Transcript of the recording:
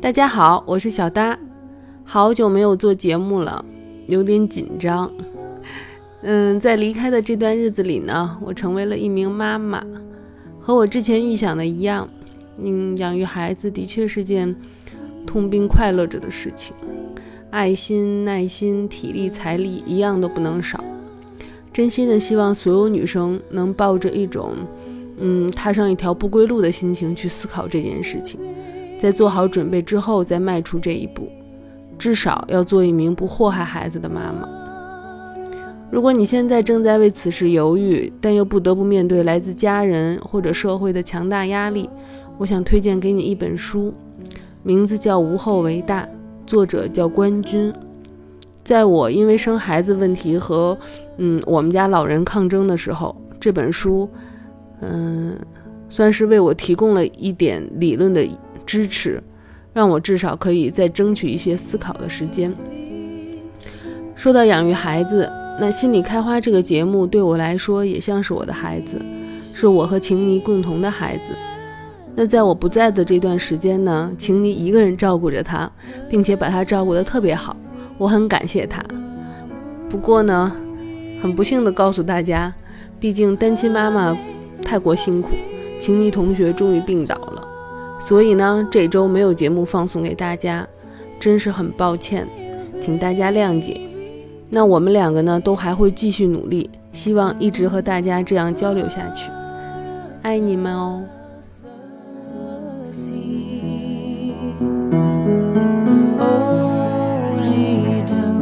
大家好我是小哒好久没有做节目了有点紧张。嗯在离开的这段日子里呢我成为了一名妈妈和我之前预想的一样嗯养育孩子的确是件痛并快乐着的事情。爱心、耐心、体力、财力一样都不能少。真心的希望所有女生能抱着一种，嗯，踏上一条不归路的心情去思考这件事情。在做好准备之后再迈出这一步，至少要做一名不祸害孩子的妈妈。如果你现在正在为此事犹豫，但又不得不面对来自家人或者社会的强大压力，我想推荐给你一本书，名字叫《无后为大》，作者叫关军。在我因为生孩子问题和嗯我们家老人抗争的时候，这本书嗯算是为我提供了一点理论的支持，让我至少可以再争取一些思考的时间。说到养育孩子，那《心理开花》这个节目对我来说也像是我的孩子，是我和晴妮共同的孩子。那在我不在的这段时间呢，晴妮一个人照顾着他，并且把他照顾得特别好，我很感谢他。不过呢，很不幸地告诉大家，毕竟单亲妈妈太过辛苦，晴妮同学终于病倒了。所以呢，这周没有节目放送给大家，真是很抱歉，请大家谅解。那我们两个呢，都还会继续努力，希望一直和大家这样交流下去。爱你们哦！do.